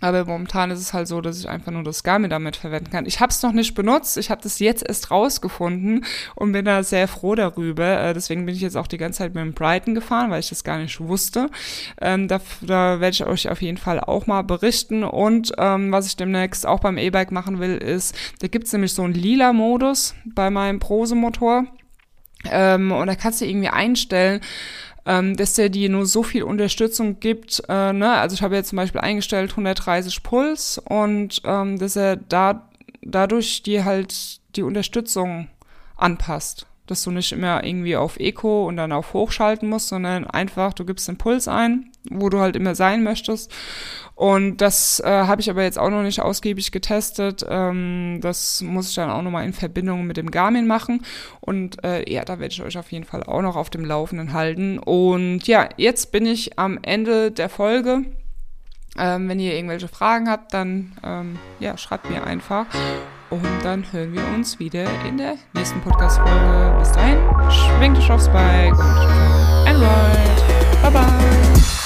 Aber momentan ist es halt so, dass ich einfach nur das Garmin damit verwenden kann. Ich habe es noch nicht benutzt. Ich habe das jetzt erst rausgefunden und bin da sehr froh darüber. Äh, deswegen bin ich jetzt auch die ganze Zeit mit dem Brighton gefahren, weil ich das gar nicht wusste. Ähm, da, da werde ich euch auf jeden Fall auch mal berichten. Und ähm, was ich demnächst auch beim E-Bike machen will, ist, da gibt's nämlich so einen lila Modus bei meinem Prose-Motor. Ähm, und da kannst du irgendwie einstellen, ähm, dass der dir nur so viel Unterstützung gibt. Äh, ne? Also ich habe jetzt zum Beispiel eingestellt 130 Puls und ähm, dass er da dadurch dir halt die Unterstützung anpasst. Dass du nicht immer irgendwie auf Eco und dann auf Hoch schalten musst, sondern einfach, du gibst den Puls ein, wo du halt immer sein möchtest und das äh, habe ich aber jetzt auch noch nicht ausgiebig getestet. Ähm, das muss ich dann auch nochmal in Verbindung mit dem Garmin machen. Und äh, ja, da werde ich euch auf jeden Fall auch noch auf dem Laufenden halten. Und ja, jetzt bin ich am Ende der Folge. Ähm, wenn ihr irgendwelche Fragen habt, dann ähm, ja, schreibt mir einfach. Und dann hören wir uns wieder in der nächsten Podcast-Folge. Bis dahin, schwingt euch aufs Bike und Android. Bye bye.